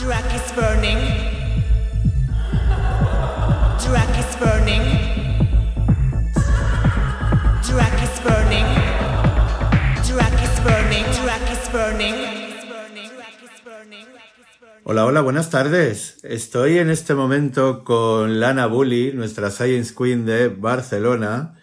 Drac is burning. Drac is burning. Drac is burning. Drac is burning. Drac is burning. Hola, hola, buenas tardes. Estoy en este momento con Lana Bully, nuestra Science Queen de Barcelona,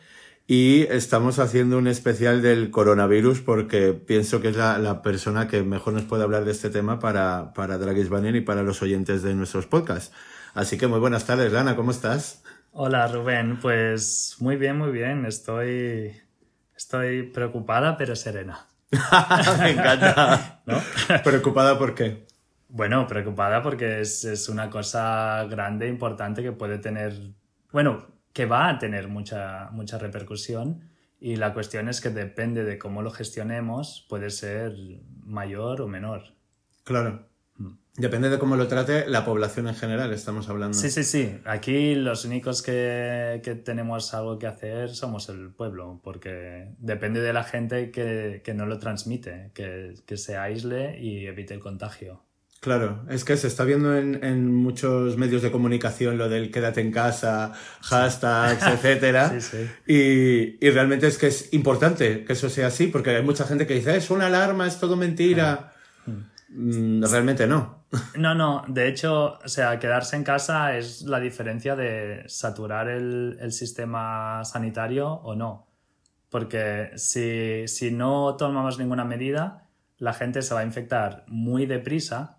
y estamos haciendo un especial del coronavirus porque pienso que es la, la persona que mejor nos puede hablar de este tema para, para Dragis Banner y para los oyentes de nuestros podcasts. Así que muy buenas tardes, Lana, ¿cómo estás? Hola, Rubén. Pues muy bien, muy bien. Estoy, estoy preocupada, pero serena. Me encanta. ¿No? ¿Preocupada por qué? Bueno, preocupada porque es, es una cosa grande, importante que puede tener, bueno, que va a tener mucha, mucha repercusión y la cuestión es que depende de cómo lo gestionemos, puede ser mayor o menor. Claro. Mm. Depende de cómo lo trate la población en general, estamos hablando. Sí, sí, sí. Aquí los únicos que, que tenemos algo que hacer somos el pueblo, porque depende de la gente que, que no lo transmite, que, que se aísle y evite el contagio. Claro, es que se está viendo en, en muchos medios de comunicación lo del quédate en casa, hashtags, etcétera. Sí, sí. Y, y realmente es que es importante que eso sea así, porque hay mucha gente que dice, es una alarma, es todo mentira. Mm, Realmente no. No, no, de hecho, o sea, quedarse en casa es la diferencia de saturar el, el sistema sanitario o no. Porque si, si no tomamos ninguna medida, la gente se va a infectar muy deprisa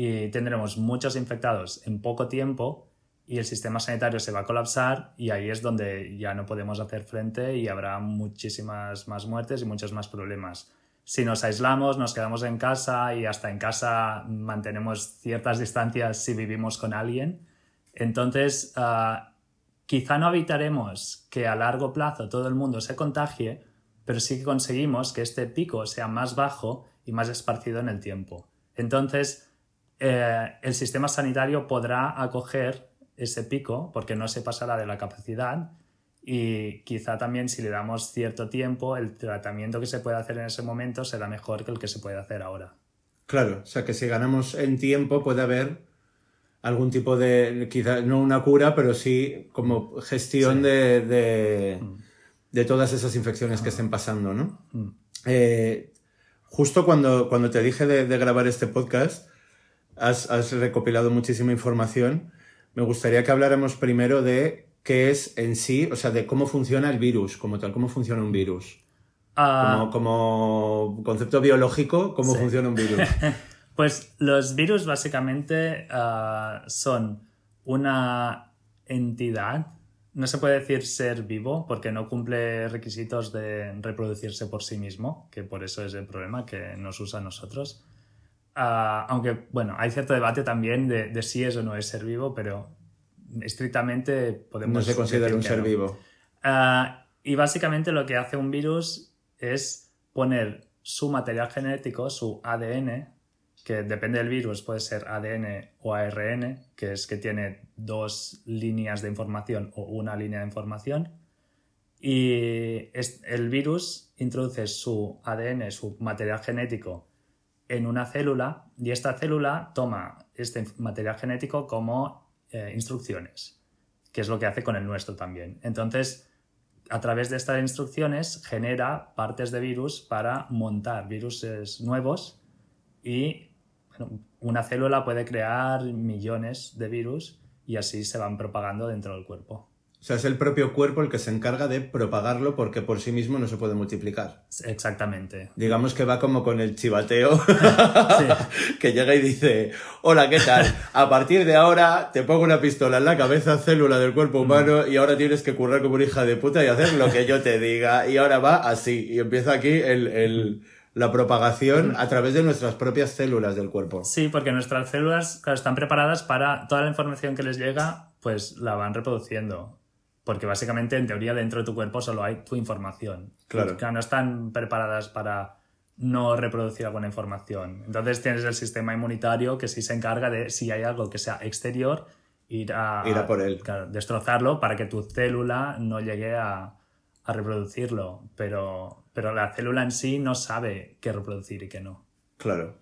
y tendremos muchos infectados en poco tiempo y el sistema sanitario se va a colapsar y ahí es donde ya no podemos hacer frente y habrá muchísimas más muertes y muchos más problemas. Si nos aislamos, nos quedamos en casa y hasta en casa mantenemos ciertas distancias si vivimos con alguien, entonces ah, quizá no evitaremos que a largo plazo todo el mundo se contagie, pero sí que conseguimos que este pico sea más bajo y más esparcido en el tiempo. Entonces, eh, el sistema sanitario podrá acoger ese pico porque no se pasará de la capacidad y quizá también si le damos cierto tiempo, el tratamiento que se puede hacer en ese momento será mejor que el que se puede hacer ahora. Claro, o sea que si ganamos en tiempo puede haber algún tipo de, quizá no una cura, pero sí como gestión Sí. de, de, de todas esas infecciones que estén pasando, ¿no? Mm. Eh, justo cuando, cuando te dije de, de grabar este podcast, has, has recopilado muchísima información. Me gustaría que habláramos primero de qué es en sí, o sea, de cómo funciona el virus, como tal, cómo funciona un virus. Ah, Como, como concepto biológico, cómo Sí. funciona un virus. Pues los virus básicamente ah, son una entidad, no se puede decir ser vivo porque no cumple requisitos de reproducirse por sí mismo, que por eso es el problema que nos usa a nosotros. Ah, aunque, bueno, hay cierto debate también de, de si es o no es ser vivo, pero estrictamente podemos No se considera un ser no. vivo. Ah, y básicamente lo que hace un virus es poner su material genético, su ADN, que depende del virus, puede ser ADN o ARN, que es que tiene dos líneas de información o una línea de información. Y es- el virus introduce su ADN, su material genético, en una célula y esta célula toma este material genético como eh, instrucciones, que es lo que hace con el nuestro también. Entonces, a través de estas instrucciones genera partes de virus para montar virus nuevos y una célula puede crear millones de virus y así se van propagando dentro del cuerpo. O sea, es el propio cuerpo el que se encarga de propagarlo porque por sí mismo no se puede multiplicar. Exactamente. Digamos que va como con el chivateo, que llega y dice, hola, ¿qué tal? A partir de ahora te pongo una pistola en la cabeza, célula del cuerpo humano, y ahora tienes que currar como una hija de puta y hacer lo que yo te diga. Y ahora va así, y empieza aquí el, el- la propagación a través de nuestras propias células del cuerpo. Sí, porque nuestras células claro, están preparadas para toda la información que les llega, pues la van reproduciendo. Porque básicamente, en teoría, dentro de tu cuerpo solo hay tu información. Claro. Que no están preparadas para no reproducir alguna información. Entonces tienes el sistema inmunitario que sí se encarga de, si hay algo que sea exterior, ir a, Ir a por él. claro, destrozarlo para que tu célula no llegue a, a reproducirlo. Pero, pero la célula en sí no sabe qué reproducir y qué no. Claro.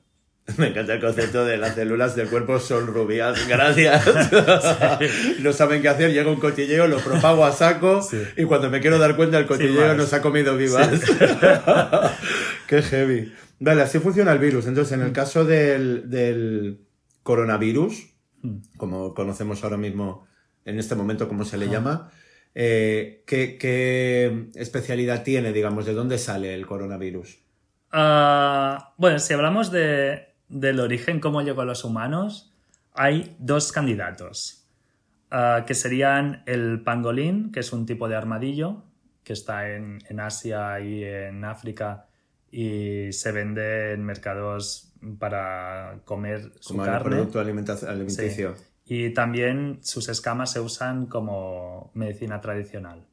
Me encanta el concepto de las células del cuerpo son rubias. Gracias. no saben qué hacer. Llega un cotilleo, lo propago a saco Sí. y cuando me quiero dar cuenta el cotilleo más. nos ha comido vivas. qué heavy. Vale, así funciona el virus. Entonces, en el caso del, del coronavirus, Mm. como conocemos ahora mismo en este momento, como se le llama, eh, ¿qué, qué especialidad tiene, digamos? ¿De dónde sale el coronavirus? Ah, bueno, si hablamos de, del origen, cómo llegó a los humanos, hay dos candidatos, ah, que serían el pangolín, que es un tipo de armadillo que está en, en Asia y en África y se vende en mercados para comer su Como carne. producto alimenticio. Y también sus escamas se usan como medicina tradicional.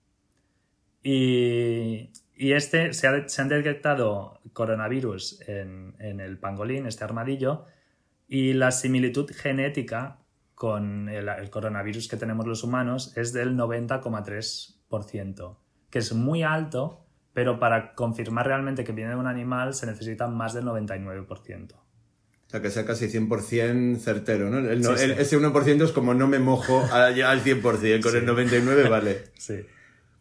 Y, y este, se, ha- se han detectado coronavirus en, en el pangolín, este armadillo, y la similitud genética con el, el coronavirus que tenemos los humanos es del 90,3%, que es muy alto, pero para confirmar realmente que viene de un animal se necesita más del 99%. O sea, que sea casi 100% certero, ¿no? El Sí, sí. el- ese 1% es como no me mojo a- ya al 100%, con el 99% vale. Sí.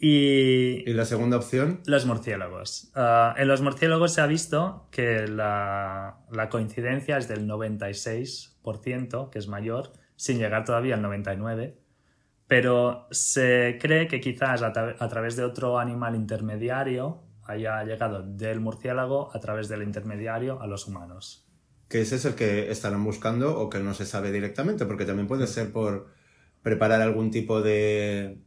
Y, ¿Y la segunda opción? Los murciélagos. Ah, en los murciélagos se ha visto que la, la coincidencia es del 96%, que es mayor, sin llegar todavía al 99%, pero se cree que quizás a, tra- a través de otro animal intermediario haya llegado del murciélago a través del intermediario a los humanos. Que ese es el que estarán buscando o que no se sabe directamente, porque también puede ser por preparar algún tipo de...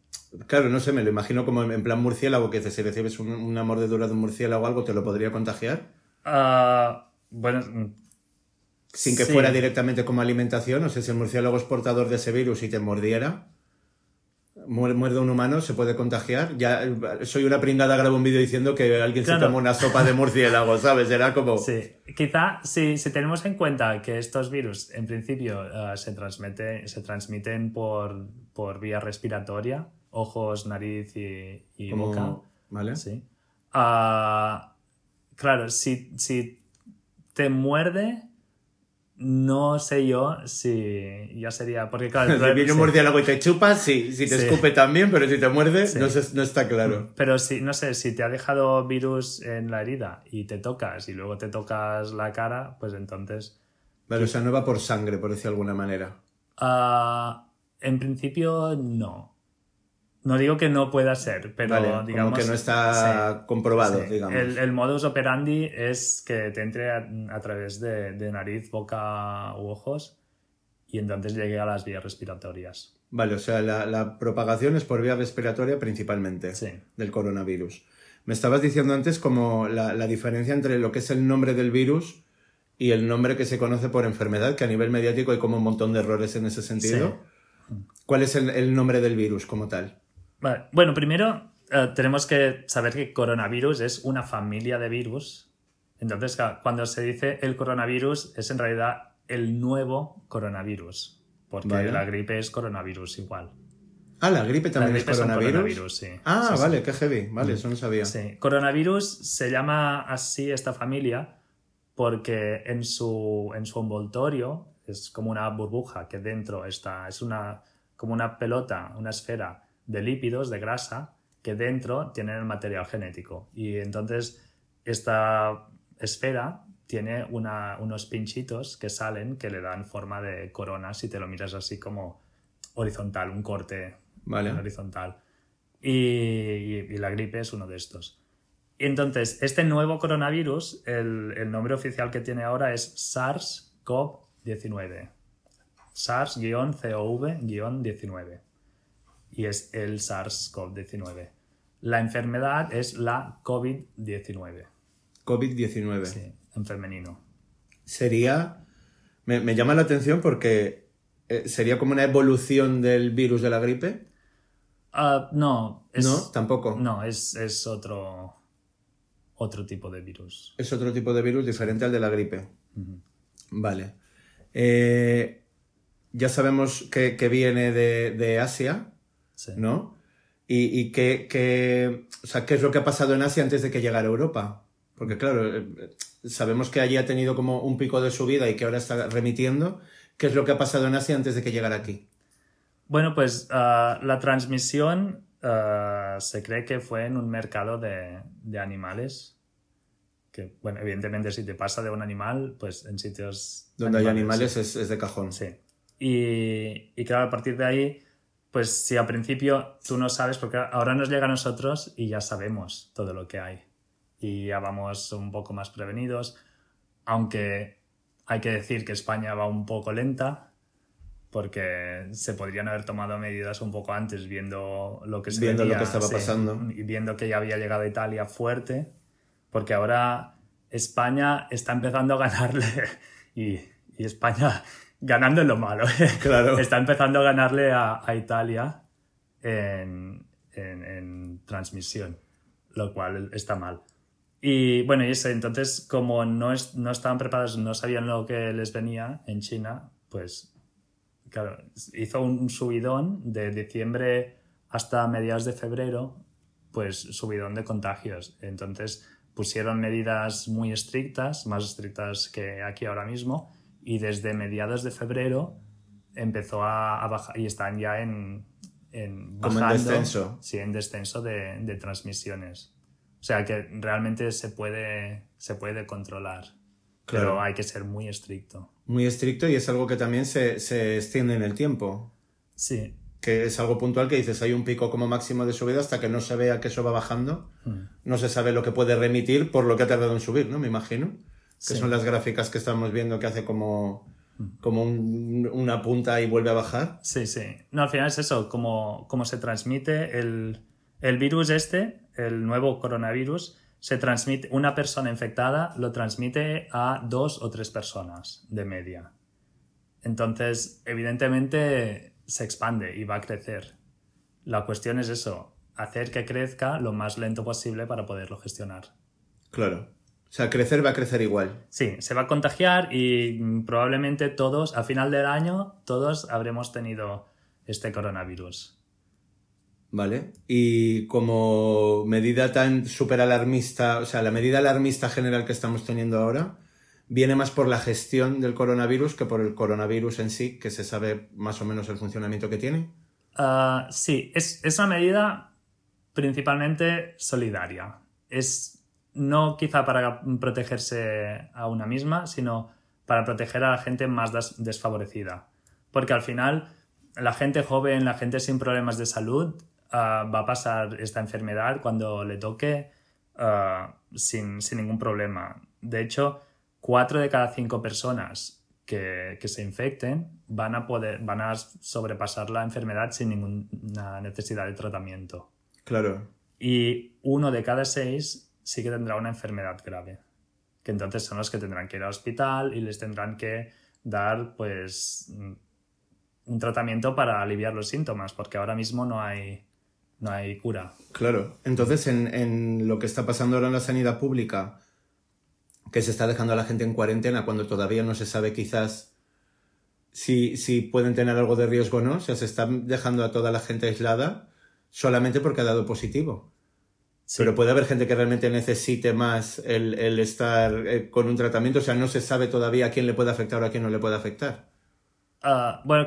Claro, no sé, me lo imagino como en plan murciélago, que si recibes un- una mordedura de un murciélago o algo, te lo podría contagiar, Ah, bueno, mm, sin que Sí. fuera directamente como alimentación. O sea, si el murciélago es portador de ese virus y te mordiera, muer- muerde un humano, se puede contagiar. Ya soy una pringada, grabo un vídeo diciendo que alguien se toma una sopa de murciélago, ¿sabes? Era como... Sí, quizá si, si tenemos en cuenta que estos virus en principio eh, se, transmite- se transmiten por, por vía respiratoria, ojos, nariz y, y como- boca. ¿Vale? Sí. Ah, claro, si, si te muerde, no sé yo si ya sería. Porque, claro, Si viene un murciélago y te chupa, sí. Si te Sí. escupe también, pero si te muerde, Sí. no, se- no está claro. Pero si, no sé, si te ha dejado virus en la herida y te tocas y luego te tocas la cara, pues entonces. Vale, o sea, no va por sangre, por decirlo de alguna manera. ah, en principio, no. No digo que no pueda ser, pero vale, digamos. como que no está sí, comprobado, sí. digamos. El, el modus operandi es que te entre a, a través de, de nariz, boca u ojos y entonces llegue a las vías respiratorias. Vale, o sea, la, la propagación es por vía respiratoria principalmente Sí. del coronavirus. Me estabas diciendo antes como la, la diferencia entre lo que es el nombre del virus y el nombre que se conoce por enfermedad, que a nivel mediático hay como un montón de errores en ese sentido. ¿Cuál es el, el nombre del virus como tal? Vale, Bueno, primero eh, tenemos que saber que coronavirus es una familia de virus. Entonces, cuando se dice el coronavirus, es en realidad el nuevo coronavirus. Porque Vale. la gripe es coronavirus igual. Ah, la gripe también La es gripe coronavirus. coronavirus, sí. Ah, Sí, sí. vale, qué heavy. Vale, eso no sabía. Sí, coronavirus se llama así esta familia porque en su, en su envoltorio es como una burbuja que dentro está, es una, como una pelota, una esfera de lípidos, de grasa, que dentro tiene el material genético. Y entonces esta esfera tiene una- unos pinchitos que salen que le dan forma de corona si te lo miras así como horizontal, un corte Vale. horizontal. Y, y- y la gripe es uno de estos. Y entonces, este nuevo coronavirus, el, el nombre oficial que tiene ahora es SARS-CoV-19. SARS-CoV-19. Y es el SARS-CoV-19. La enfermedad es la COVID-19. COVID-19. Sí, en femenino. Sería. Me, me llama la atención porque eh, sería como una evolución del virus de la gripe. Ah, no, es, no, tampoco. no, es, es otro, otro tipo de virus. Es otro tipo de virus diferente al de la gripe. Vale. Eh, ya sabemos que, que viene de, de Asia, Sí. ¿no? Y, y qué, qué- o sea, qué es lo que ha pasado en Asia antes de que llegara a Europa. Porque claro, eh, sabemos que allí ha tenido como un pico de subida y que ahora está remitiendo. ¿Qué es lo que ha pasado en Asia antes de que llegara aquí? Bueno, pues ah, la transmisión ah, se cree que fue en un mercado de, de animales. Que, bueno, evidentemente si te pasa de un animal, pues en sitios... Donde hay animales es, es de cajón. Sí. Y, y claro, a partir de ahí, pues si al principio tú no sabes, porque ahora nos llega a nosotros y ya sabemos todo lo que hay. Y ya vamos un poco más prevenidos, aunque hay que decir que España va un poco lenta, porque se podrían haber tomado medidas un poco antes viendo lo que se Viendo lo venía, que estaba sí, pasando. y viendo que ya había llegado a Italia fuerte, porque ahora España está empezando a ganarle y, y España ganando en lo malo. Claro. está empezando a ganarle a, a Italia en, en- en transmisión, lo cual está mal. Y bueno, y eso, entonces como no, es- no estaban preparados, no sabían lo que les venía en China, pues claro, hizo un subidón de diciembre hasta mediados de febrero, pues subidón de contagios. Entonces pusieron medidas muy estrictas, más estrictas que aquí ahora mismo, y desde mediados de febrero empezó a, a bajar y están ya en, en Como en bajando, descenso. Sí, en descenso de, de transmisiones. O sea que realmente se puede, se puede controlar, Claro. pero hay que ser muy estricto. Muy estricto y es algo que también se, se extiende en el tiempo. Sí, Que es algo puntual que dices, hay un pico como máximo de subida hasta que no se vea que eso va bajando. Hmm. No se sabe lo que puede remitir por lo que ha tardado en subir, ¿no? Me imagino. Que Sí. son las gráficas que estamos viendo que hace como, como un- una punta y vuelve a bajar. Sí, sí. No, al final es eso, como, como se transmite el, el virus este, el nuevo coronavirus, se transmite, una persona infectada lo transmite a dos o tres personas de media. Entonces, evidentemente se expande y va a crecer. La cuestión es eso, hacer que crezca lo más lento posible para poderlo gestionar. Claro. O sea, crecer va a crecer igual. Sí, se va a contagiar y probablemente todos, a final del año, todos habremos tenido este coronavirus. ¿Vale? Y como medida tan súper alarmista, o sea, la medida alarmista general que estamos teniendo ahora, viene más por la gestión del coronavirus que por el coronavirus en sí, que se sabe más o menos el funcionamiento que tiene. Ah, sí, es, es una medida principalmente solidaria. Es no quizá para protegerse a una misma, sino para proteger a la gente más des- desfavorecida. Porque al final, la gente joven, la gente sin problemas de salud, ah, va a pasar esta enfermedad cuando le toque ah, sin, sin ningún problema. De hecho, cuatro de cada cinco personas que, que se infecten van a poder van a sobrepasar la enfermedad sin ninguna necesidad de tratamiento. Claro. Y uno de cada seis sí que tendrá una enfermedad grave. Que entonces son los que tendrán que ir al hospital y les tendrán que dar pues mm, un tratamiento para aliviar los síntomas, porque ahora mismo no hay, no hay cura. Claro. Entonces, en, en lo que está pasando ahora en la sanidad pública, que se está dejando a la gente en cuarentena cuando todavía no se sabe quizás si, si pueden tener algo de riesgo o no, se está dejando a toda la gente aislada solamente porque ha dado positivo. Sí. Pero puede haber gente que realmente necesite más el, el estar eh, con un tratamiento, o sea, no se sabe todavía a quién le puede afectar o a quién no le puede afectar. Ah, bueno,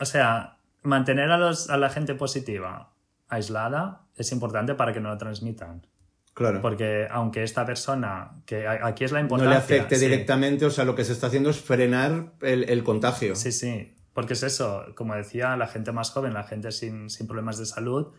o sea, mantener a, los, a la gente positiva aislada es importante para que no lo transmitan. Claro. Porque aunque esta persona, que aquí es la no importancia... le afecte sí. directamente, o sea, lo que se está haciendo es frenar el, el contagio. Sí, sí, porque es eso, como decía, la gente más joven, la gente sin, sin problemas de salud,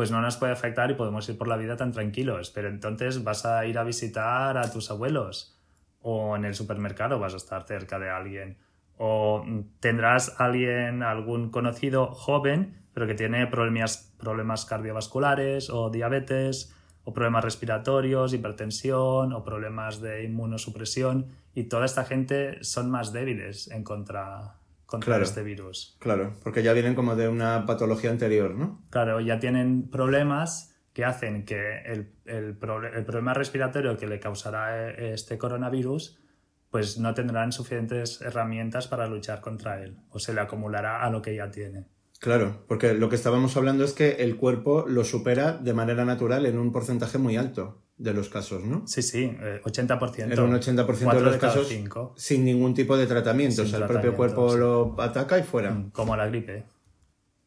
pues no nos puede afectar y podemos ir por la vida tan tranquilos, pero entonces vas a ir a visitar a tus abuelos o en el supermercado vas a estar cerca de alguien o tendrás alguien, algún conocido joven, pero que tiene problemas, problemas cardiovasculares o diabetes o problemas respiratorios, hipertensión o problemas de inmunosupresión y toda esta gente son más débiles en contra, contra Claro. este virus. Claro, porque ya vienen como de una patología anterior, ¿no? Claro, ya tienen problemas que hacen que el, el el problema respiratorio que le causará eh, este coronavirus pues no tendrán suficientes herramientas para luchar contra él o se le acumulará a lo que ya tiene. Claro, porque lo que estábamos hablando es que el cuerpo lo supera de manera natural en un porcentaje muy alto. De los casos, ¿no? Sí, sí, eh, 80%. Era un 80% de los casos cinco. sin ningún tipo de tratamiento. Sin o sea, el propio cuerpo sí. lo ataca y fuera. Mm, Como la gripe.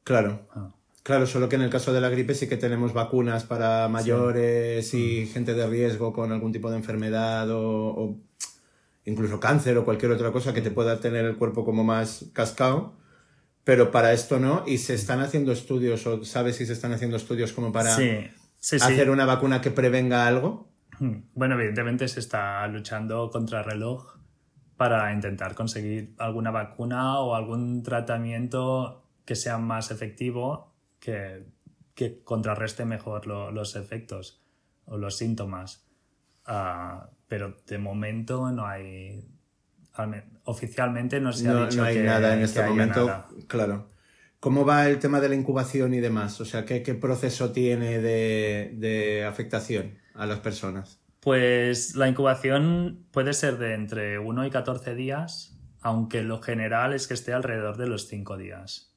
Claro. Ah. Claro, solo que en el caso de la gripe sí que tenemos vacunas para mayores Mm. y gente de riesgo con algún tipo de enfermedad o, o incluso cáncer o cualquier otra cosa que te pueda tener el cuerpo como más cascado. Pero para esto no, y se están haciendo estudios, o sabes si se están haciendo estudios como para Sí, sí, sí. hacer una vacuna que prevenga algo. Mm. Bueno, evidentemente se está luchando contra el reloj para intentar conseguir alguna vacuna o algún tratamiento que sea más efectivo que, que contrarreste mejor lo- los efectos o los síntomas. Ah, pero de momento no hay... al men- Oficialmente no se ha No, dicho no hay que- nada en este momento. nada. Claro. ¿Cómo va el tema de la incubación y demás? O sea, ¿qué, qué proceso tiene de, de afectación a las personas? Pues la incubación puede ser de entre 1 y 14 días, aunque lo general es que esté alrededor de los 5 días.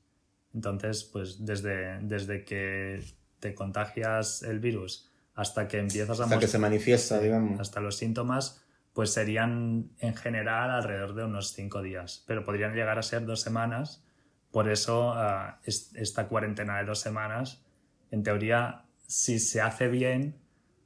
Entonces, pues desde, desde que te contagias el virus hasta que empiezas a Hasta que se manifiesta, digamos. hasta los síntomas, pues serían en general alrededor de unos 5 días, pero podrían llegar a ser dos semanas. Por eso ah, es- esta cuarentena de dos semanas, en teoría, si se hace bien,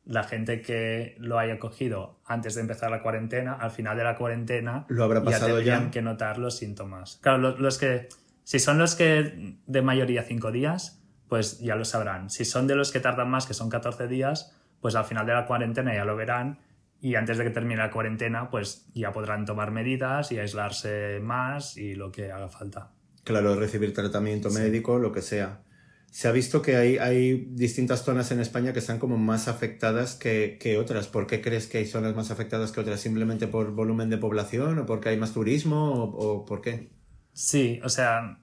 la gente que lo haya cogido antes de empezar la cuarentena, al final de la cuarentena, Lo habrá pasado tendrían ya. que notar los síntomas. Claro, los, los que, si son los que de mayoría 5 días, pues ya lo sabrán. Si son de los que tardan más, que son 14 días, pues al final de la cuarentena ya lo verán y antes de que termine la cuarentena, pues ya podrán tomar medidas y aislarse más y lo que haga falta. Claro, recibir tratamiento médico, lo que sea. Se ha visto que hay, hay distintas zonas en España que están como más afectadas que, que otras. ¿Por qué crees que hay zonas más afectadas que otras? ¿Simplemente por volumen de población o porque hay más turismo o, o por qué? Sí, o sea,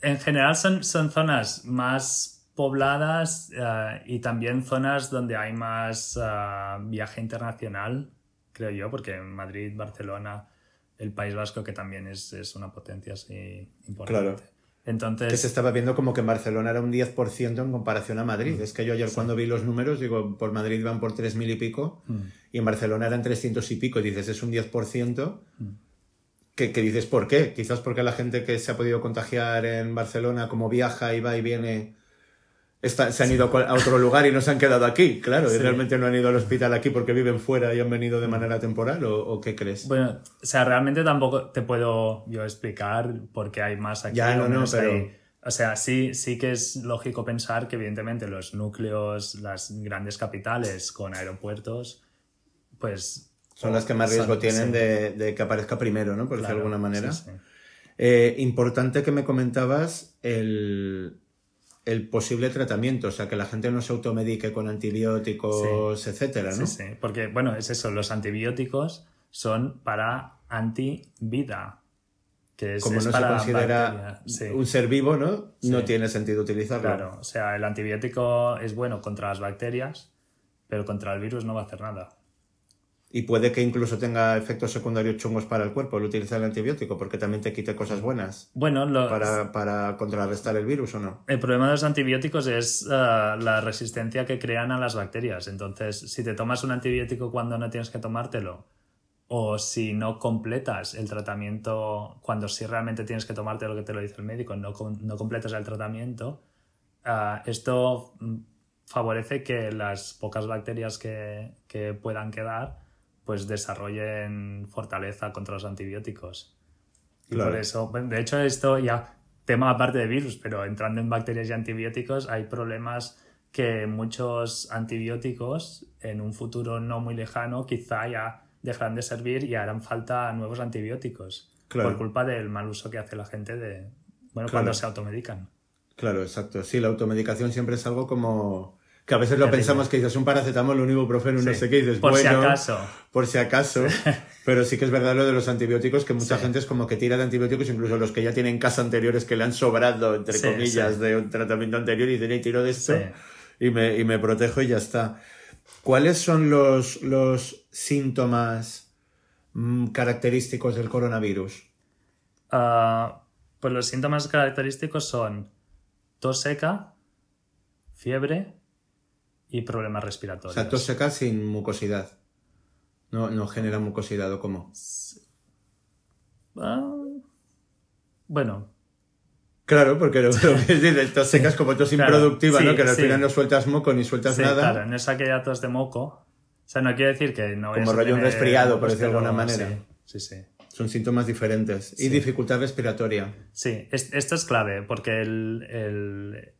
en general son, son zonas más pobladas eh, y también zonas donde hay más eh, viaje internacional, creo yo, porque en Madrid, Barcelona, el País Vasco, que también es, es una potencia así importante. Claro. Entonces, Que se estaba viendo como que en Barcelona era un 10% en comparación a Madrid. Es que yo ayer cuando vi los números, digo, por Madrid van por 3.000 y pico y en Barcelona eran 300 y pico. Y dices, es un 10%. Que, que dices, ¿por qué? Quizás porque la gente que se ha podido contagiar en Barcelona, como viaja y va y viene, está- se han ido a otro lugar y no se han quedado aquí. Claro, y realmente no han ido al hospital aquí porque viven fuera y han venido de manera temporal. ¿O, o qué crees? Bueno, o sea, realmente tampoco te puedo yo explicar por qué hay más aquí. Ya, no, no, pero- ahí. O sea, sí, sí que es lógico pensar que evidentemente los núcleos, las grandes capitales con aeropuertos, pues... Son las que más riesgo son- tienen sí, de, de que aparezca primero, ¿no? Por decirlo de claro, alguna manera. sí. Eh, importante que me comentabas el, el posible tratamiento, o sea, que la gente no se automedique con antibióticos, etcétera, ¿no? Sí, sí, porque bueno, es eso, los antibióticos son para antivida, que es, Como es no se para considera sí. un ser vivo, ¿no? No tiene sentido utilizarlo. Claro, o sea, el antibiótico es bueno contra las bacterias, pero contra el virus no va a hacer nada. Y puede que incluso tenga efectos secundarios chungos para el cuerpo el utilizar el antibiótico, porque también te quite cosas buenas Bueno, para, para contrarrestar el virus, ¿o no? el problema de los antibióticos es ah, la resistencia que crean a las bacterias. Entonces, si te tomas un antibiótico cuando no tienes que tomártelo, o si no completas el tratamiento cuando sí realmente tienes que tomarte lo que te lo dice el médico, no, no completas el tratamiento, ah, esto mm, favorece que las pocas bacterias que, que puedan quedar pues desarrollen fortaleza contra los antibióticos. Y Claro. por eso, de hecho, esto ya, tema aparte de virus, pero entrando en bacterias y antibióticos, hay problemas que muchos antibióticos en un futuro no muy lejano quizá ya dejarán de servir y harán falta nuevos antibióticos Claro. por culpa del mal uso que hace la gente de, bueno, Claro. cuando se automedican. Claro, exacto. Sí, la automedicación siempre es algo como... Que a veces lo pensamos que dices un paracetamol, un ibuprofeno, no Sí. sé qué, y dices, Por si acaso. por si acaso. Pero sí que es verdad lo de los antibióticos, que mucha Sí. gente es como que tira de antibióticos, incluso los que ya tienen casa anteriores que le han sobrado, entre Sí, comillas, de un tratamiento anterior y dicen, "Ey, tiro de esto y, me, y me protejo y ya está. ¿Cuáles son los, los síntomas mm, característicos del coronavirus? Ah, pues los síntomas característicos son tos seca, fiebre, y problemas O respiratorios. sea, tos seca sin mucosidad. No, no genera mucosidad o cómo. Ah, bueno, Claro, porque lo, lo que dices, tos seca es como tos Claro, improductiva, sí, ¿no? Que al sí. final no sueltas moco ni sueltas sí, nada. claro, no es aquella tos de moco. O sea, no quiere decir que no Como rollo un resfriado, por decirlo de alguna manera. Sí, sí. Son síntomas diferentes. Y dificultad respiratoria. Sí, es- esto es clave porque el, el-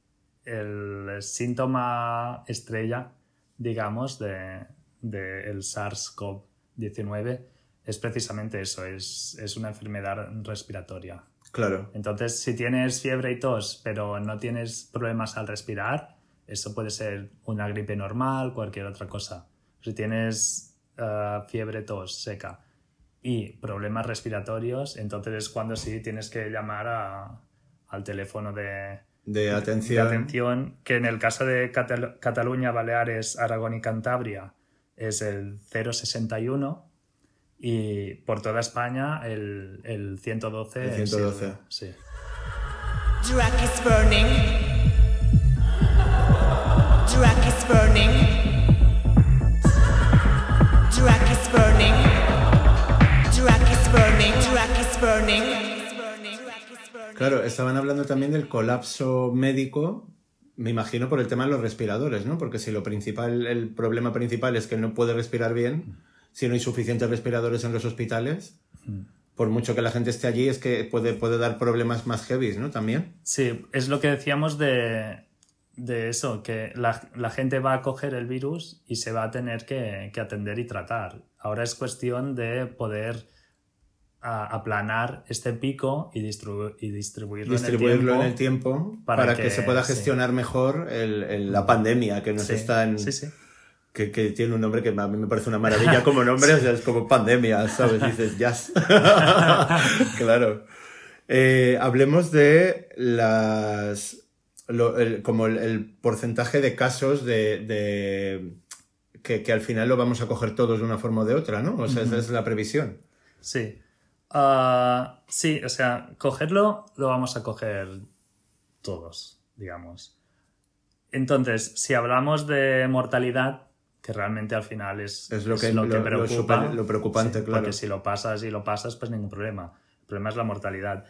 el síntoma estrella, digamos, de, de el SARS-CoV-19 es precisamente eso, es, es una enfermedad respiratoria. Claro. Entonces, si tienes fiebre y tos, pero no tienes problemas al respirar, eso puede ser una gripe normal, cualquier otra cosa. Si tienes eh, fiebre, tos seca y problemas respiratorios, entonces es cuando sí tienes que llamar a- al teléfono de, De de atención. atención, que en el caso de Catal- Cataluña, Baleares, Aragón y Cantabria es el 061 y por toda España el, el 112. El es 112. sí. Drac is burning. Drac is burning. Drac is burning. Drac is burning. Drac is burning. Claro, estaban hablando también del colapso médico, me imagino por el tema de los respiradores, ¿no? Porque si lo principal, el problema principal es que no puede respirar bien, si no hay suficientes respiradores en los hospitales, por mucho que la gente esté allí, es que puede, puede dar problemas más heavy, ¿no? También. Sí, es lo que decíamos de, de eso, que la, la gente va a coger el virus y se va a tener que, que atender y tratar. Ahora es cuestión de poder a- aplanar este pico y, distribu- y distribuirlo, Distribuirlo en en el el tiempo. tiempo para, para que, que- se pueda sí. gestionar mejor el- el- la pandemia que nos Sí, está en... sí, sí. Que, que tiene un nombre que a mí me parece una maravilla como nombre, o sea, es como pandemia, ¿sabes? Dices, jazz. claro. Eh, hablemos de las. lo- el- como el, el porcentaje de casos de. de- que, que al final lo vamos a coger todos de una forma o de otra, ¿no? O sea, esa es la previsión. Sí. Ah, sí, o sea, cogerlo lo vamos a coger todos, digamos. Entonces, si hablamos de mortalidad, que realmente al final es, Es lo que- que lo- lo preocupa. super- lo preocupante, claro. Porque si lo pasas y lo pasas, pues ningún problema. El problema es la mortalidad.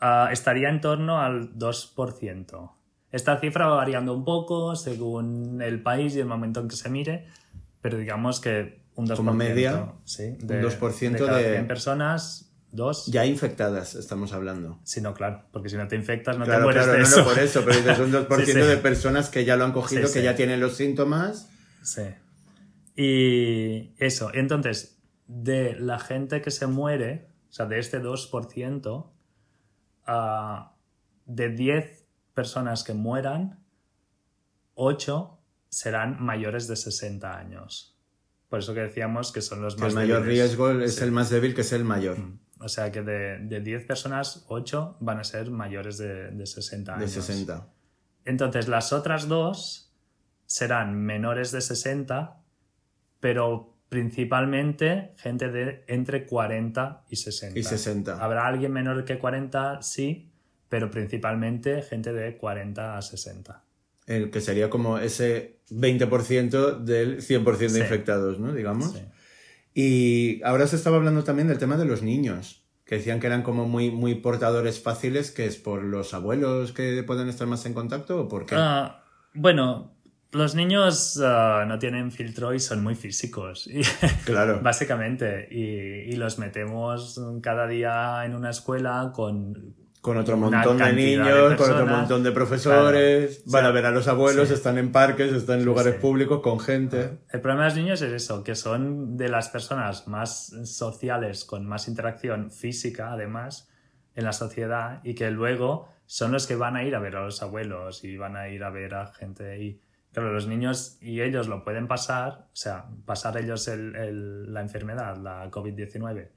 Ah, estaría en torno al 2%. Esta cifra va variando un poco según el país y el momento en que se mire, pero digamos que un 2%. Como media, sí, un de, 2% de cada de- 100 personas, dos. Ya infectadas estamos hablando. Sí, no, claro, porque si no te infectas no te mueres claro, de no, eso. no por eso, pero dices un 2% Sí, sí. de personas que ya lo han cogido, Sí, que ya tienen los síntomas. Sí. Y eso, entonces, de la gente que se muere, o sea, de este 2%, ah, de 10 personas que mueran, 8 serán mayores de 60 años. Por eso que decíamos que son los Que más el mayor débiles. riesgo es el más débil, que es el mayor. O sea que de, de 10 personas, 8 van a ser mayores de, de 60 De años. 60. Entonces, las otras dos serán menores de 60, pero principalmente gente de entre 40 y 60. Y 60. Habrá alguien menor que 40, sí, pero principalmente gente de 40 a 60. El que sería como ese 20% del 100% de Sí. infectados, ¿no? Digamos. Sí. Y ahora se estaba hablando también del tema de los niños, que decían que eran como muy, muy portadores fáciles, que es por los abuelos que pueden estar más en contacto o por qué. Ah, bueno, los niños ah, no tienen filtro y son muy físicos. Y- claro. Básicamente, y, y los metemos cada día en una escuela con Con otro montón de niños, de con otro montón de profesores, Claro. van a ver a los abuelos, Sí. están en parques, están en lugares sí. públicos con gente. El problema de los niños es eso, que son de las personas más sociales, con más interacción física, además, en la sociedad, y que luego son los que van a ir a ver a los abuelos y van a ir a ver a gente. Y claro, los niños y ellos lo pueden pasar, o sea, pasar ellos el- el- la enfermedad, la COVID-19,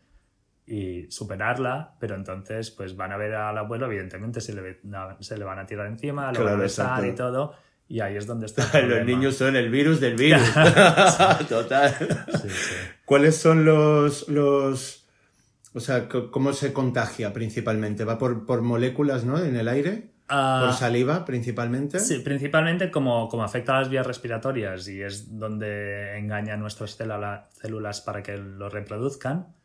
y superarla, pero entonces pues van a ver al abuelo, evidentemente se le, se le van a tirar encima, lo van a Claro, besar y todo, y ahí es donde está el Los niños son el virus del virus. Total. Sí, sí. ¿Cuáles son los, los... O sea, ¿cómo se contagia principalmente? ¿Va por, por moléculas, ¿no? En el aire. Ah, ¿Por saliva principalmente? Sí, principalmente como, como afecta a las vías respiratorias y es donde engaña nuestras célula- células para que lo reproduzcan.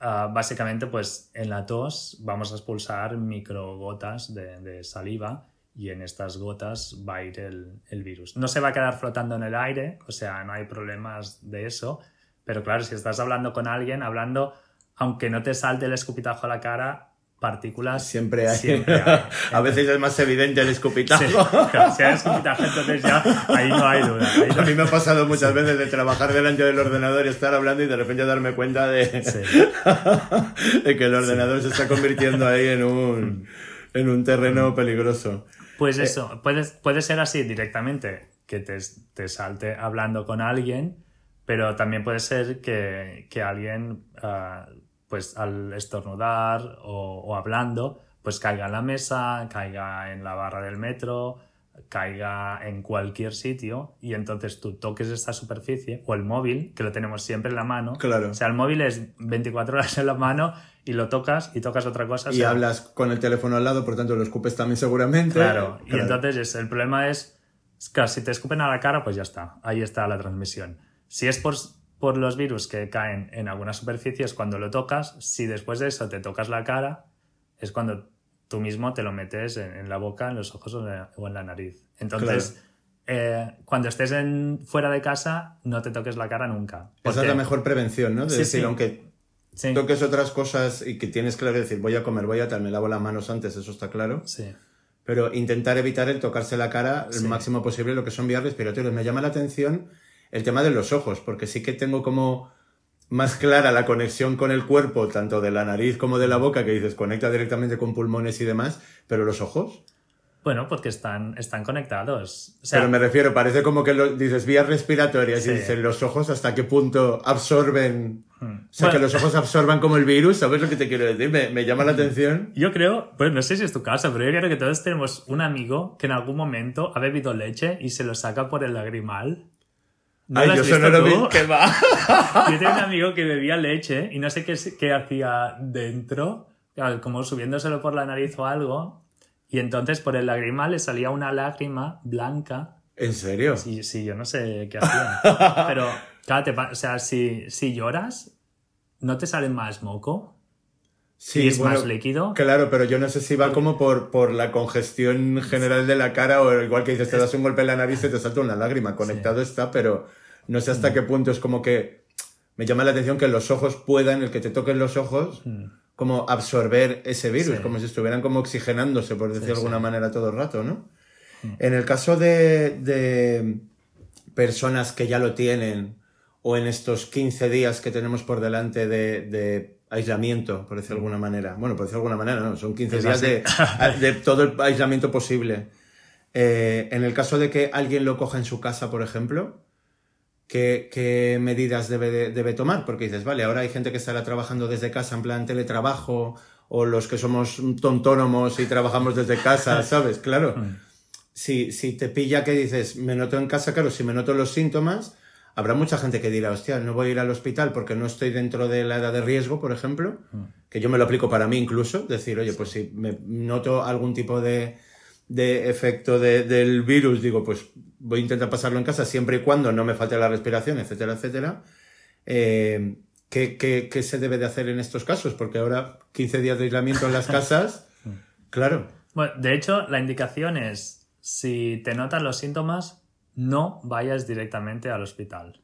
Ah, básicamente, pues en la tos vamos a expulsar microgotas de, de saliva y en estas gotas va a ir el, el virus. No se va a quedar flotando en el aire, o sea, no hay problemas de eso. Pero claro, si estás hablando con alguien, hablando, aunque no te salte el escupitajo a la cara, partículas Siempre hay. Siempre hay. a veces es más evidente el escupitajo. Sí, claro, si hay escupitajo, entonces ya ahí no hay duda. ahí no- A mí me ha pasado muchas veces de trabajar delante del ordenador y estar hablando y de repente darme cuenta de, Sí. de que el ordenador se está convirtiendo ahí en un, en un terreno peligroso. Pues eso, puede, puede ser así directamente, que te, te salte hablando con alguien, pero también puede ser que, que alguien, ah, pues al estornudar o, o hablando, pues caiga en la mesa, caiga en la barra del metro, caiga en cualquier sitio y entonces tú toques esta superficie o el móvil, que lo tenemos siempre en la mano. Claro. O sea, el móvil es 24 horas en la mano y lo tocas y tocas otra cosa. o Y sea, hablas con el teléfono al lado, por tanto lo escupes también seguramente. Claro, y entonces es- el problema es, es claro, si te escupen a la cara, pues ya está, ahí está la transmisión. Si es por, por los virus que caen en alguna superficie, es cuando lo tocas, si después de eso te tocas la cara, es cuando tú mismo te lo metes en, en la boca, en los ojos o en la, o en la nariz. Entonces, eh, cuando estés en, fuera de casa, no te toques la cara nunca. Esa es porque- la mejor prevención, ¿no? De Sí, decir, sí. aunque Sí, toques otras cosas y que tienes claro decir, voy a comer, voy a tal, me lavo las manos antes, eso está claro. sí. Pero intentar evitar el tocarse la cara el máximo posible, lo que son vías respiratorias. Me llama la atención el tema de los ojos, porque sí que tengo como más clara la conexión con el cuerpo, tanto de la nariz como de la boca, que dices, conecta directamente con pulmones y demás, pero los ojos. Bueno, porque están, están conectados. O sea, pero me refiero, parece como que lo, dices vías respiratorias Sí. y dices los ojos hasta qué punto absorben. O sea, Hmm. Bueno. que los ojos absorban como el virus, ¿sabes lo que te quiero decir? Me, me llama la atención. Yo creo, pues no sé si es tu caso, pero yo creo que todos tenemos un amigo que en algún momento ha bebido leche y se lo saca por el lagrimal. ¿No Ay, yo vi. tú? ¿Qué va? Yo tengo un amigo que bebía leche y no sé qué, qué hacía dentro, como subiéndoselo por la nariz o algo, y entonces por el lagrimal le salía una lágrima blanca. ¿En serio? Sí, sí, yo no sé qué hacía. Pero, claro, te o sea, si, si lloras, ¿no te sale más moco? Sí, y es bueno, más líquido. Claro, pero yo no sé si va como por, por la congestión general de la cara o igual que dices, te das un golpe en la nariz y te salta una lágrima. Conectado está, pero no sé Mm. hasta qué punto es como que me llama la atención que los ojos puedan, el que te toquen los ojos, como absorber ese virus, Mm. Sí. como si estuvieran como oxigenándose, por decir de alguna manera, todo el rato, ¿no? Mm. En el caso de, de personas que ya lo tienen o en estos 15 días que tenemos por delante de, de aislamiento, por decir de alguna manera. Bueno, por decir de alguna manera, no, son 15 Es días de, de todo el aislamiento posible. Eh, en el caso de que alguien lo coja en su casa, por ejemplo, ¿qué, qué medidas debe, de- debe tomar? Porque dices, vale, ahora hay gente que estará trabajando desde casa en plan teletrabajo o los que somos autónomos y trabajamos desde casa, ¿sabes? Claro si, si te pilla que dices, me noto en casa, claro, si me noto los síntomas, habrá mucha gente que dirá, hostia, no voy a ir al hospital porque no estoy dentro de la edad de riesgo, por ejemplo, que yo me lo aplico para mí incluso, decir, oye, pues si me noto algún tipo de, de efecto de- del virus, digo, pues voy a intentar pasarlo en casa siempre y cuando no me falte la respiración, etcétera, etcétera. Eh, ¿qué, qué, qué se debe de hacer en estos casos? Porque ahora 15 días de aislamiento en las casas, claro. Bueno, de hecho, la indicación es, si te notas los síntomas, no vayas directamente al hospital.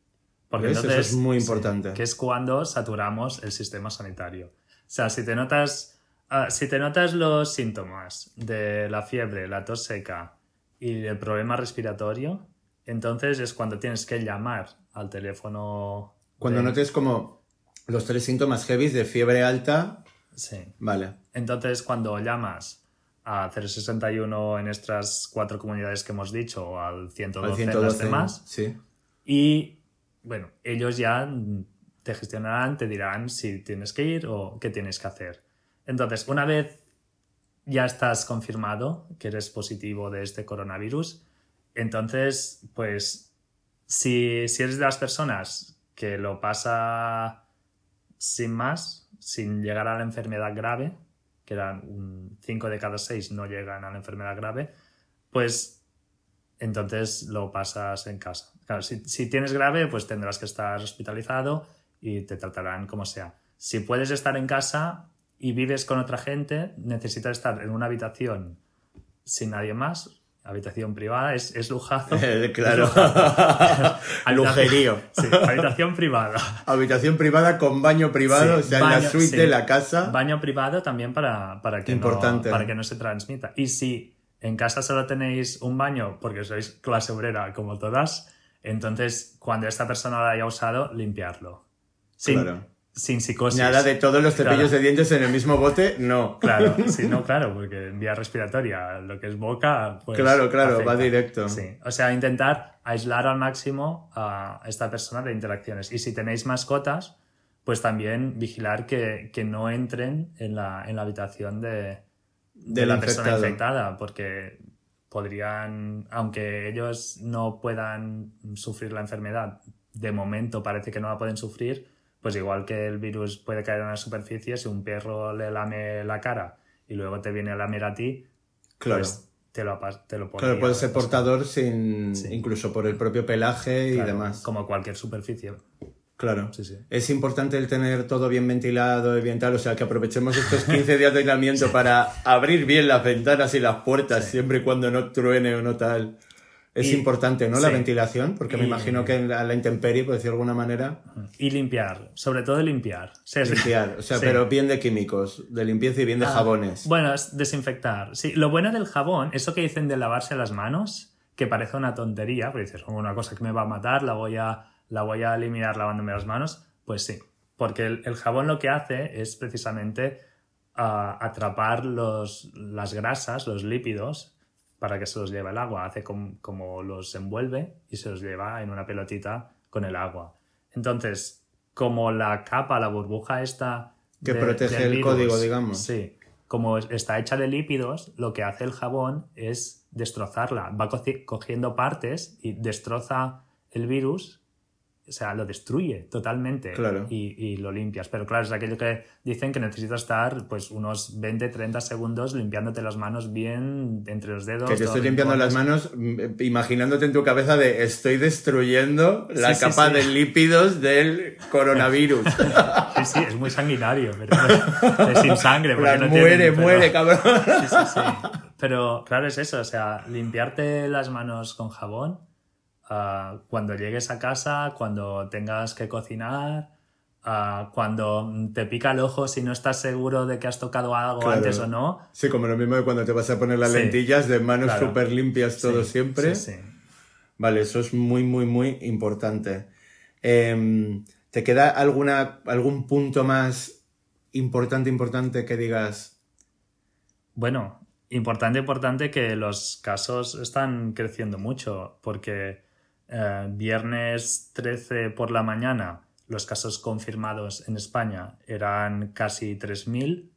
Porque ¿Ves? Eso es muy sí, importante. que es cuando saturamos el sistema sanitario. O sea, si te notas, ah, si te notas los síntomas de la fiebre, la tos seca y el problema respiratorio, entonces es cuando tienes que llamar al teléfono. Cuando de- notes como los tres síntomas heavy de fiebre alta, Sí. vale. Entonces, cuando llamas a 061 en estas cuatro comunidades que hemos dicho o al 112, Al en las 112, demás, sí. y bueno, ellos ya te gestionarán, te dirán si tienes que ir o qué tienes que hacer. Entonces, una vez ya estás confirmado que eres positivo de este coronavirus, entonces, pues, si, si eres de las personas que lo pasa sin más, sin llegar a la enfermedad grave, que eran 5 de cada 6 no llegan a la enfermedad grave, pues entonces lo pasas en casa. Si, si tienes grave, pues tendrás que estar hospitalizado y te tratarán como sea. Si puedes estar en casa y vives con otra gente, necesitas estar en una habitación sin nadie más, habitación privada, es, es lujazo. Eh, claro. Es lujazo. Lujerío. Sí, habitación privada. Habitación privada con baño privado, Sí, o sea, en la baño, suite sí. de la casa. Baño privado también para, para, que Importante. No, para que no se transmita. Y si en casa solo tenéis un baño porque sois clase obrera como todas, entonces cuando esta persona lo haya usado, limpiarlo. Sin, Claro. Sin psicosis. Nada de todos los cepillos Claro. de dientes en el mismo bote, no. Claro, sí, no, claro, porque en vía respiratoria, lo que es boca, pues. Claro, claro, afecta. va directo. Sí, o sea, intentar aislar al máximo a esta persona de interacciones. Y si tenéis mascotas, pues también vigilar que, que no entren en la, en la habitación de, de la persona infectada, porque podrían, aunque ellos no puedan sufrir la enfermedad, de momento parece que no la pueden sufrir, pues igual que el virus puede caer en una superficie, si un perro le lame la cara y luego te viene a lamer a ti, Claro. pues te lo, te lo Claro, podría puede ser portador sin, Sí. incluso por el propio pelaje y Claro, demás. Como cualquier superficie. Claro. Sí, sí. Es importante el tener todo bien ventilado y bien tal, o sea, que aprovechemos estos 15 días de aislamiento para abrir bien las ventanas y las puertas, siempre y cuando no truene o no tal. Es Y- importante, ¿no? La sí. ventilación, porque me imagino que en la, la intemperie, por decirlo de alguna manera, Y limpiar, sobre todo limpiar. Es- limpiar. O sea, Sí. pero bien de químicos, de limpieza y bien de Ah, jabones. Bueno, es desinfectar. Sí, lo bueno del jabón, eso que dicen de lavarse las manos, que parece una tontería, pero dices, "Oh, una cosa que me va a matar, la voy a, la voy a eliminar lavándome las manos. Pues sí, porque el, el jabón lo que hace es precisamente ah, atrapar los, las grasas, los lípidos, para que se los lleve el agua. Hace com- como los envuelve y se los lleva en una pelotita con el agua. Entonces, como la capa, la burbuja esta... Que de- protege el código, digamos. Sí, como es- está hecha de lípidos, lo que hace el jabón es destrozarla. Va cogiendo partes y destroza el virus, o sea, lo destruye totalmente Claro. y, y lo limpias. Pero claro, es aquello que dicen que necesitas estar pues unos 20, 30 segundos limpiándote las manos bien entre los dedos. Que te estoy limpiando las manos mm, imaginándote en tu cabeza de estoy destruyendo la Sí, capa sí. de lípidos del coronavirus. Sí, sí, es muy sanguinario, pero es sin sangre. Porque no muere, pero- muere, cabrón. Sí, sí, sí. Pero claro, es eso, o sea, limpiarte las manos con jabón ah, cuando llegues a casa, cuando tengas que cocinar, ah, cuando te pica el ojo si no estás seguro de que has tocado algo Claro. antes o no. Sí, como lo mismo que cuando te vas a poner las Sí. lentillas de manos Claro. súper limpias todo Sí, siempre. Sí, sí. Vale, eso es muy, muy, muy importante. Em, ¿Te queda alguna, algún punto más importante, importante que digas? Bueno, importante, importante que los casos están creciendo mucho, porque eh, viernes 13 por la mañana los casos confirmados en España eran casi 3.000.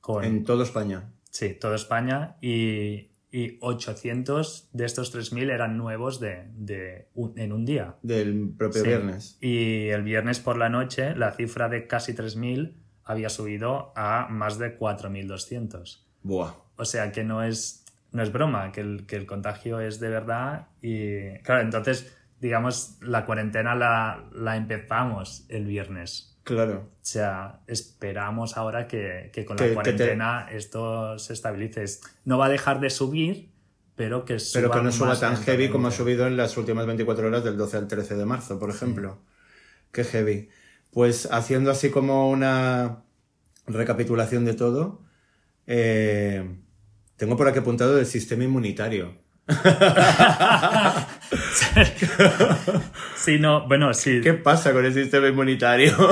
Con, En toda España. Sí, toda España y, y 800 de estos 3.000 eran nuevos de, de un- en un día. Del propio Sí. viernes. Y el viernes por la noche la cifra de casi 3.000 había subido a más de 4.200. Buah. O sea que no es, no es broma, que el, que el contagio es de verdad. Y claro, entonces, digamos, la cuarentena la, la empezamos el viernes. Claro. O sea, esperamos ahora que, que con la que te- cuarentena esto se estabilice. No va a dejar de subir, pero que suba Pero que no suba tan heavy como ha subido en las últimas 24 horas del 12 al 13 de marzo, por ejemplo. Qué heavy. Pues haciendo así como una recapitulación de todo, eh, tengo por aquí apuntado el sistema inmunitario. Sí, no, bueno, sí. ¿Qué pasa con el sistema inmunitario?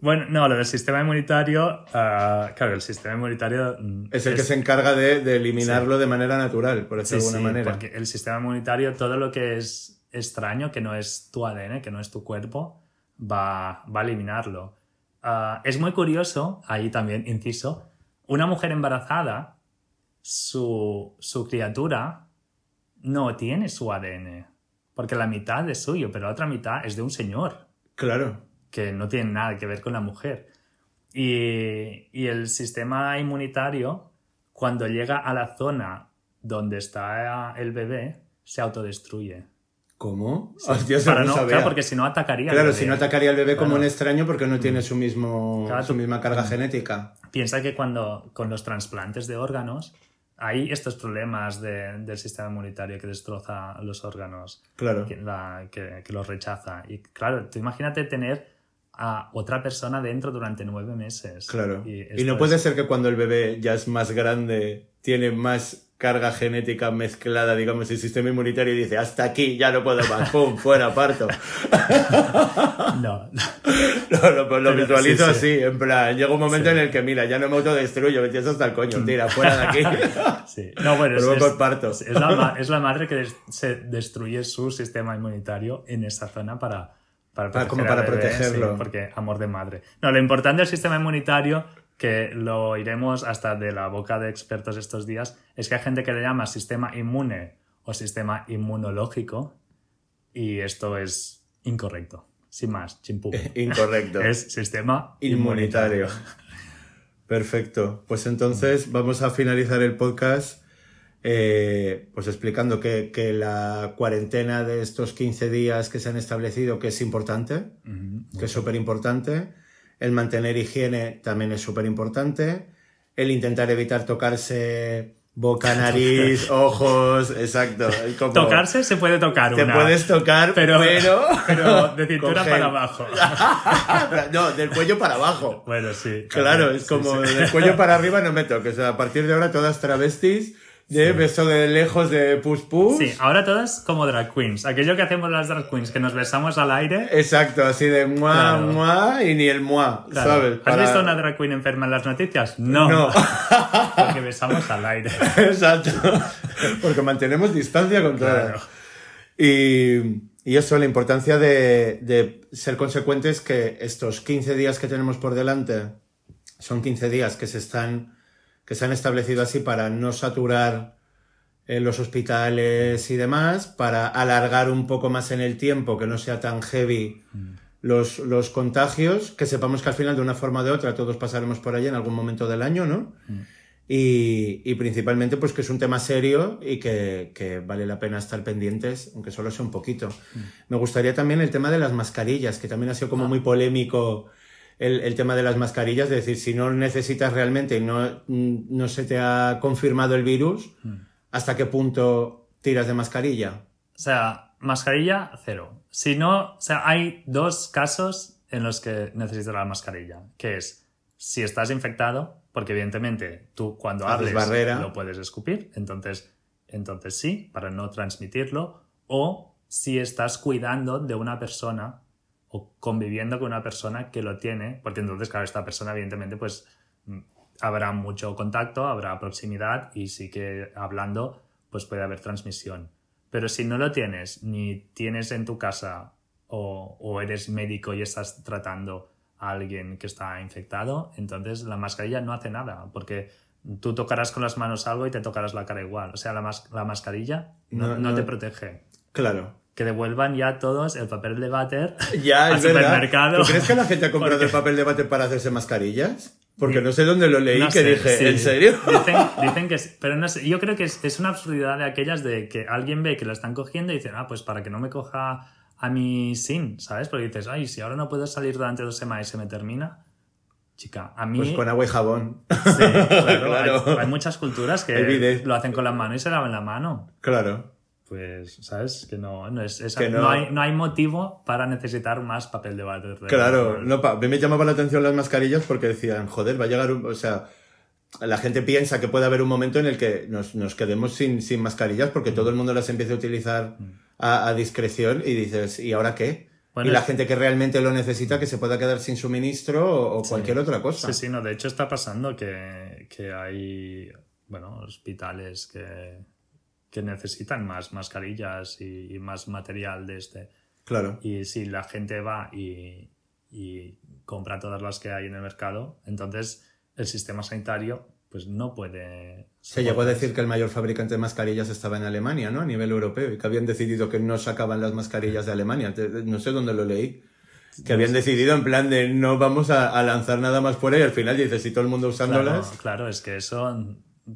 Bueno, no, lo del sistema inmunitario, ah, claro, el sistema inmunitario mm, es el que se encarga de, de eliminarlo de manera natural, por Sí, decirlo de alguna sí, manera. porque el sistema inmunitario, todo lo que es extraño, que no es tu ADN, que no es tu cuerpo, va, va a eliminarlo. Ah, es muy curioso, ahí también, inciso, una mujer embarazada, su, su criatura no tiene su ADN, porque la mitad es suyo, pero la otra mitad es de un señor Claro. que no tiene nada que ver con la mujer. Y, y el sistema inmunitario, cuando llega a la zona donde está el bebé, se autodestruye. ¿Cómo? Hostia, Para no no, sabía. claro, porque si no atacaría. al Claro, bebé. si no atacaría al bebé como un extraño porque no tiene su, mismo, Claro, su misma carga genética. Piensa que cuando con los trasplantes de órganos hay estos problemas de- del sistema inmunitario que destroza los órganos, Claro. que, la- que- que los rechaza. Y claro, tú imagínate tener a otra persona dentro durante nueve meses. Claro. Y, no puede ser que cuando el bebé ya es más grande, tiene más carga genética mezclada, digamos, el sistema inmunitario y dice, hasta aquí, ya no puedo más, pum, fuera, parto. No, No, lo, lo Pero, visualizo sí, sí. así, en plan, llega un momento Sí. en el que, mira, ya no me autodestruyo, me tienes hasta el coño, tira, fuera de aquí. sí. No, bueno, es, es- parto. es la, es la madre que des- se destruye su sistema inmunitario en esa zona para, para, como proteger al para bebé, protegerlo. sí, porque amor de madre. No, lo importante del sistema inmunitario, que lo iremos hasta de la boca de expertos estos días, es que hay gente que le llama sistema inmune o sistema inmunológico y esto es incorrecto. Sin más, chimpú. Incorrecto. Es sistema Inmunitario. Perfecto. Pues entonces vamos a finalizar el podcast eh, pues explicando que, que la cuarentena de estos 15 días que se han establecido que es importante, que es súper importante. El mantener higiene también es súper importante. El intentar evitar tocarse boca, nariz, ojos, exacto. Como- Tocarse se puede tocar Te una. puedes tocar, pero, pero... pero de cintura para abajo. no, del cuello para abajo. Bueno, sí. Claro, es sí, como sí. del cuello para arriba no me toques. O sea, a partir de ahora todas travestis de beso de lejos de pus pus. Sí, ahora todas como drag queens. Aquello que hacemos las drag queens, que nos besamos al aire. Exacto, así de mua, Claro. mua y ni el mua, Claro. ¿sabes? ¿Has visto una drag queen enferma en las noticias? No. No. Porque besamos al aire. Exacto. Porque mantenemos distancia con. Claro. Y, y eso, la importancia de, de ser consecuentes que estos 15 días que tenemos por delante son 15 días que se están que se han establecido así para no saturar eh, los hospitales y demás, para alargar un poco más en el tiempo, que no sea tan heavy los, los contagios, que sepamos que al final de una forma o de otra todos pasaremos por allí en algún momento del año, ¿no? Y, y principalmente pues que es un tema serio y que, que vale la pena estar pendientes, aunque solo sea un poquito. Me gustaría también el tema de las mascarillas, que también ha sido como muy polémico el, el tema de las mascarillas, de decir, si no necesitas realmente y no, no se te ha confirmado el virus, ¿hasta qué punto tiras de mascarilla? O sea, mascarilla, cero. Si no, o sea, hay dos casos en los que necesitas la mascarilla, que es si estás infectado, porque evidentemente tú cuando Haces hables barrera. lo puedes escupir, entonces, entonces sí, para no transmitirlo, o si estás cuidando de una persona o conviviendo con una persona que lo tiene, porque entonces, claro, esta persona evidentemente pues mm, habrá mucho contacto, habrá proximidad y sí que hablando pues puede haber transmisión. Pero si no lo tienes, ni tienes en tu casa o, o eres médico y estás tratando a alguien que está infectado, entonces la mascarilla no hace nada, porque tú tocarás con las manos algo y te tocarás la cara igual. O sea, la, mas- la mascarilla no no. te protege. Claro. Que devuelvan ya todos el papel de váter Ya, al es verdad. supermercado. ¿Tú crees que la gente ha comprado Porque- el papel de bate para hacerse mascarillas? Porque no sé dónde lo leí No que sé, dije, sí. ¿en serio? Dicen, dicen que sí, pero no sé, yo creo que es, es una absurdidad de aquellas de que alguien ve que lo están cogiendo y dicen, ah, pues para que no me coja a mí sin, ¿sabes? Porque dices, ay, si ahora no puedo salir durante dos semanas y se me termina. Chica, a mí... Pues con agua y jabón. sí, claro, Claro. Hay, hay muchas culturas que lo hacen con la mano y se lavan la mano. Claro. Pues, ¿sabes? Que no, no, es, es- Que no. no hay, no hay motivo para necesitar más papel de váter. Claro, no, pa- a mí me llamaba la atención las mascarillas porque decían, joder, va a llegar un... O sea, la gente piensa que puede haber un momento en el que nos, nos quedemos sin, sin mascarillas porque Mm. todo el mundo las empieza a utilizar a, a discreción y dices, ¿y ahora qué? Bueno, y la gente que realmente lo necesita que se pueda quedar sin suministro o, o cualquier otra cosa. Sí, sí, no, de hecho está pasando que, que hay, bueno, hospitales que, que necesitan más mascarillas y, y más material de este. Claro. Y si la gente va y, y compra todas las que hay en el mercado, entonces el sistema sanitario pues no puede... Se llegó a decir que el mayor fabricante de mascarillas estaba en Alemania, ¿no? A nivel europeo, y que habían decidido que no sacaban las mascarillas de Alemania. No sé dónde lo leí. que habían decidido en plan de no vamos a, a lanzar nada más por ahí. Al final dices, si todo el mundo usándolas. Claro, claro, es que eso,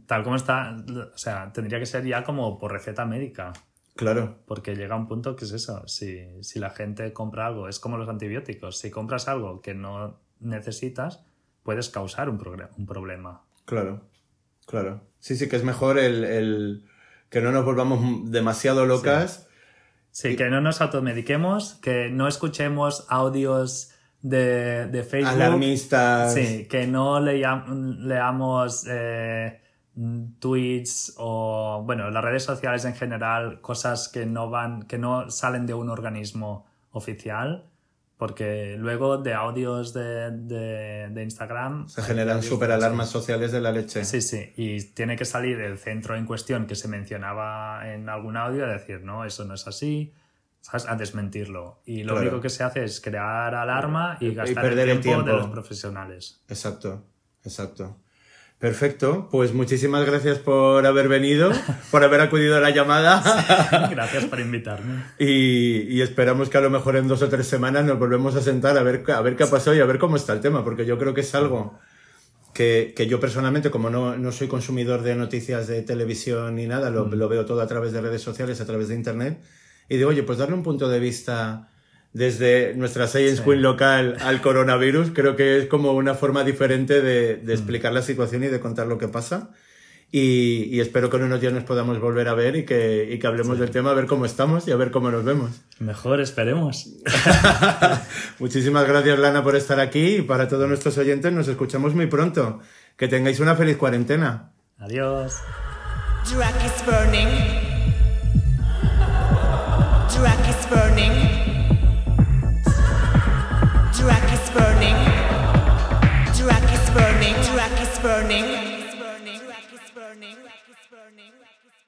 tal como está, o sea, tendría que ser ya como por receta médica. Claro, Porque llega un punto que es eso, si, si la gente compra algo, es como los antibióticos, si compras algo que no necesitas, puedes causar un, un problema. claro, claro. Sí, sí, que es mejor el, el que no nos volvamos demasiado locas. Sí, que no nos automediquemos, que no escuchemos audios de, de Facebook. Alarmistas. Sí, que no lea- leamos eh, tweets o, bueno, las redes sociales en general, cosas que no van, que no salen de un organismo oficial, porque luego de audios de, de, de Instagram... Se generan super alarmas sociales de la leche. Sí, sí, y tiene que salir el centro en cuestión que se mencionaba en algún audio a decir, no, eso no es así, ¿sabes? A desmentirlo. Y lo Claro. único que se hace es crear alarma y Y gastar perder el el tiempo, de los profesionales. Exacto, exacto. Perfecto, pues muchísimas gracias por haber venido, por haber acudido a la llamada. Gracias por invitarme. y, y esperamos que a lo mejor en dos o tres semanas nos volvemos a sentar a ver, a ver qué ha pasado y a ver cómo está el tema, porque yo creo que es algo que, que yo personalmente, como no, no soy consumidor de noticias de televisión ni nada, lo, lo veo todo a través de redes sociales, a través de internet, y digo, oye, pues darle un punto de vista desde nuestra Science sí. Queen local al coronavirus. Creo que es como una forma diferente de, de mm. explicar la situación y de contar lo que pasa. Y, y, espero que en unos días nos podamos volver a ver y que, y que hablemos sí. del tema, a ver cómo estamos y a ver cómo nos vemos. Mejor, esperemos. Muchísimas gracias, Lana, por estar aquí y para todos nuestros oyentes nos escuchamos muy pronto. Que tengáis una feliz cuarentena. Adiós. Drag is burning. Drag is burning.